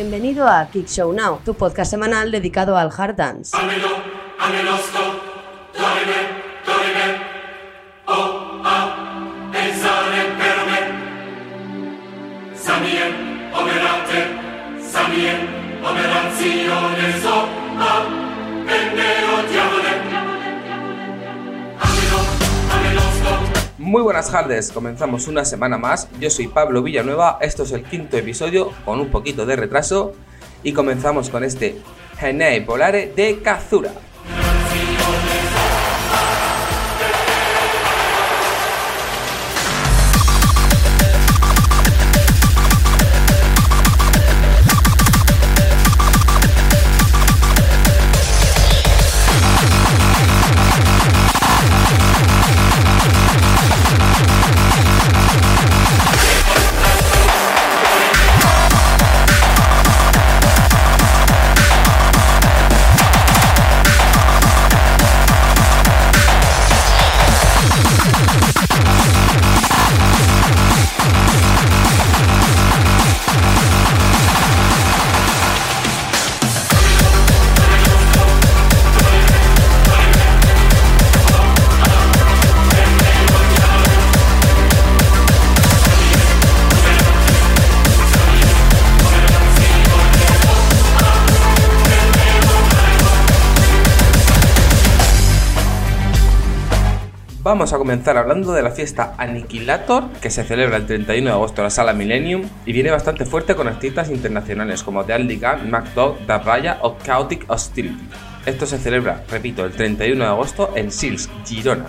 Bienvenido a Kick Show Now, tu podcast semanal dedicado al hard dance. Muy buenas tardes, comenzamos una semana más. Yo soy Pablo Villanueva, esto es el quinto episodio con un poquito de retraso y comenzamos con este Genei Polare de Kazura. Vamos a comenzar hablando de la fiesta Aniquilator, que se celebra el 31 de agosto en la sala Millennium y viene bastante fuerte con artistas internacionales como The Aldi Gun, MacDog, Da Raya o Chaotic Hostility. Esto se celebra, repito, el 31 de agosto en Sils, Girona.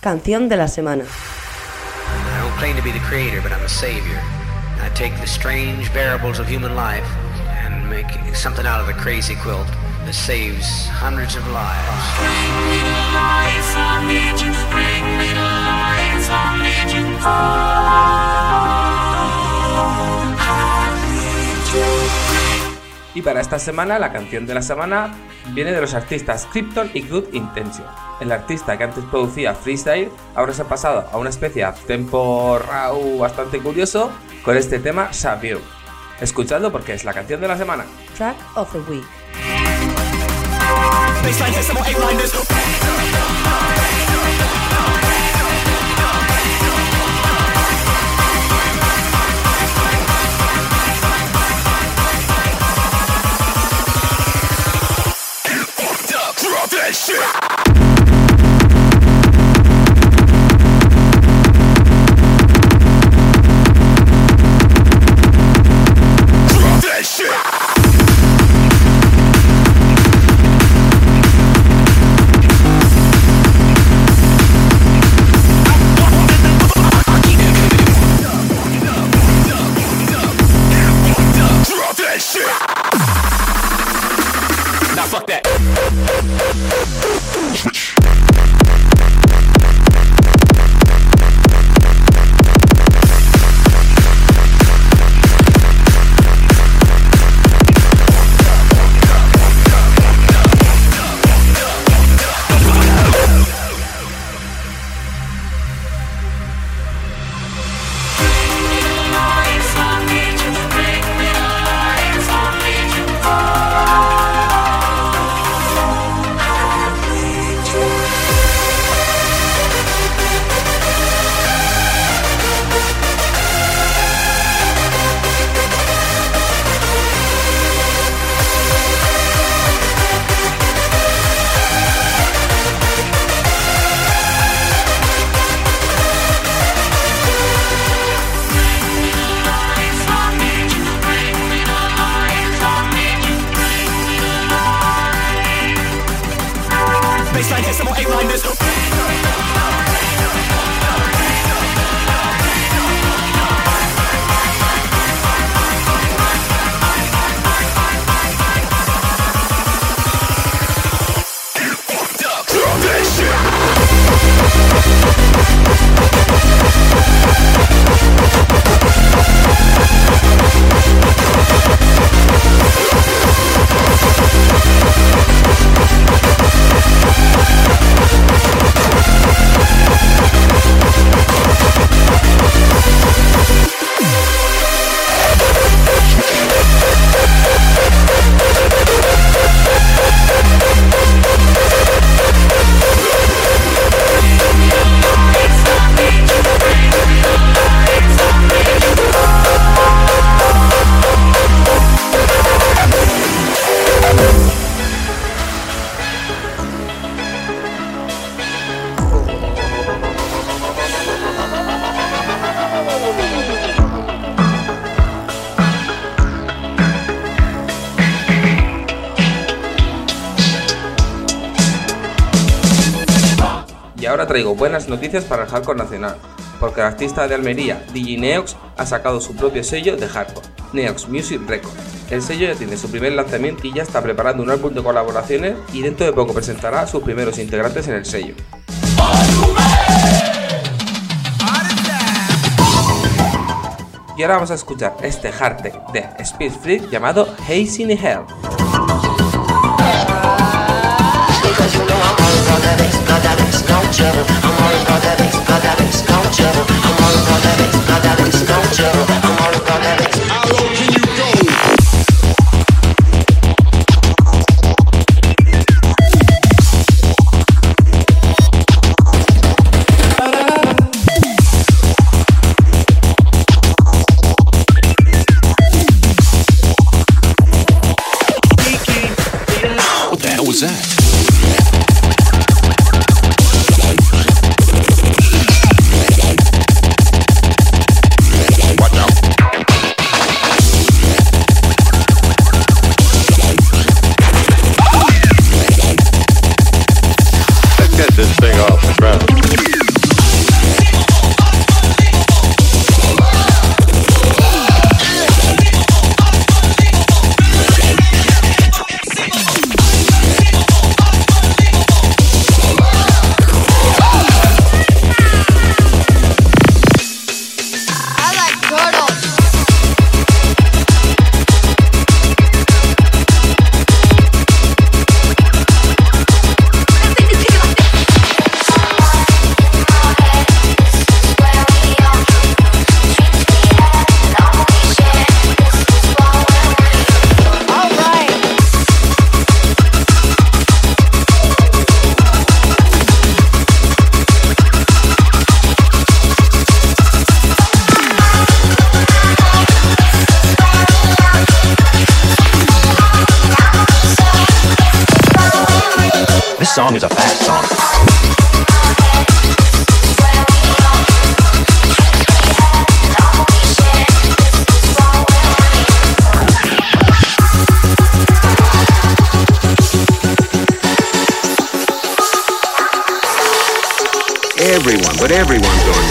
Canción de la semana. I don't claim to be the creator, but I'm a savior. I take the strange variables of human life and make something out of the crazy quilt that saves hundreds of lives. Y para esta semana, la canción de la semana viene de los artistas Krypton y Good Intention. El artista que antes producía freestyle ahora se ha pasado a una especie de tempo raw bastante curioso con este tema Sabio. Escuchadlo porque es la canción de la semana. Track of the Week. Traigo buenas noticias para el hardcore nacional, porque el artista de Almería, DJ Neox, ha sacado su propio sello de hardcore, Neox Music Records. El sello ya tiene su primer lanzamiento y ya está preparando un álbum de colaboraciones y dentro de poco presentará sus primeros integrantes en el sello. Y ahora vamos a escuchar este hard tech de Speed Freak llamado Hazy in Hell. No trouble. I'm all about that bass, about that song is a fast song. Everyone, but everyone's on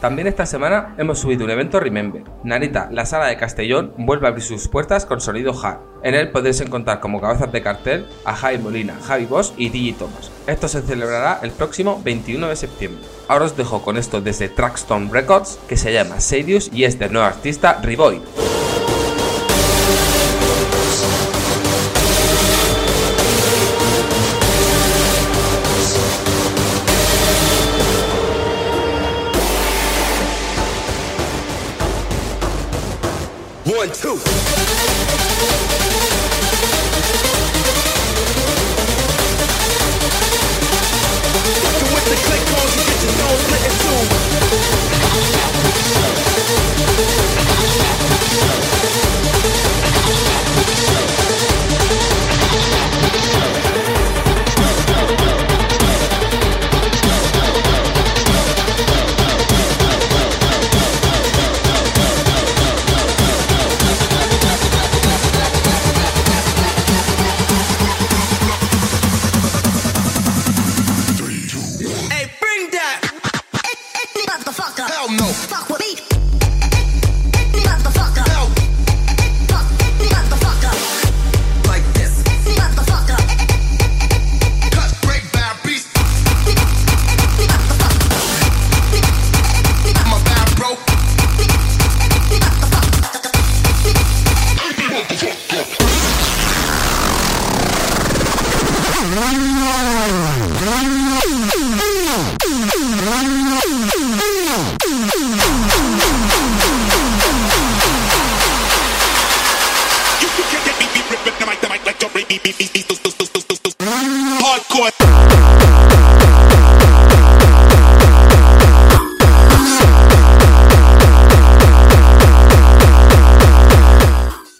También esta semana hemos subido un evento Remember. Narita, la sala de Castellón, vuelve a abrir sus puertas con sonido hard. En él podéis encontrar como cabezas de cartel a Javi Molina, Javi Boss y DJ Thomas. Esto se celebrará el próximo 21 de septiembre. Ahora os dejo con esto desde Trackstone Records, que se llama Serious y es del nuevo artista Rivoid.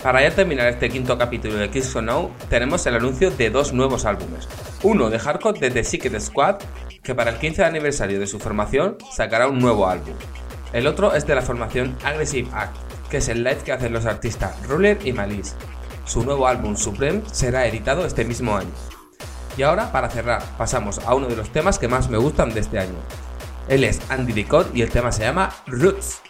Para ya terminar este quinto capítulo de Kiss or No, tenemos el anuncio de dos nuevos álbumes. Uno de hardcore de The Secret Squad, que para el 15 aniversario de su formación sacará un nuevo álbum. El otro es de la formación Aggressive Act, que es el live que hacen los artistas Ruler y Malice. Su nuevo álbum Supreme será editado este mismo año. Y ahora, para cerrar, pasamos a uno de los temas que más me gustan de este año. Él es Andy Licot y el tema se llama Roots.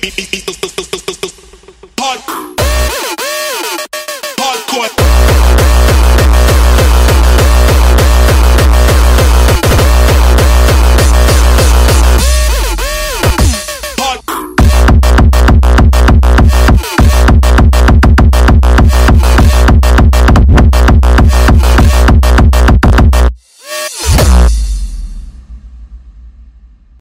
Beep, beep, beep,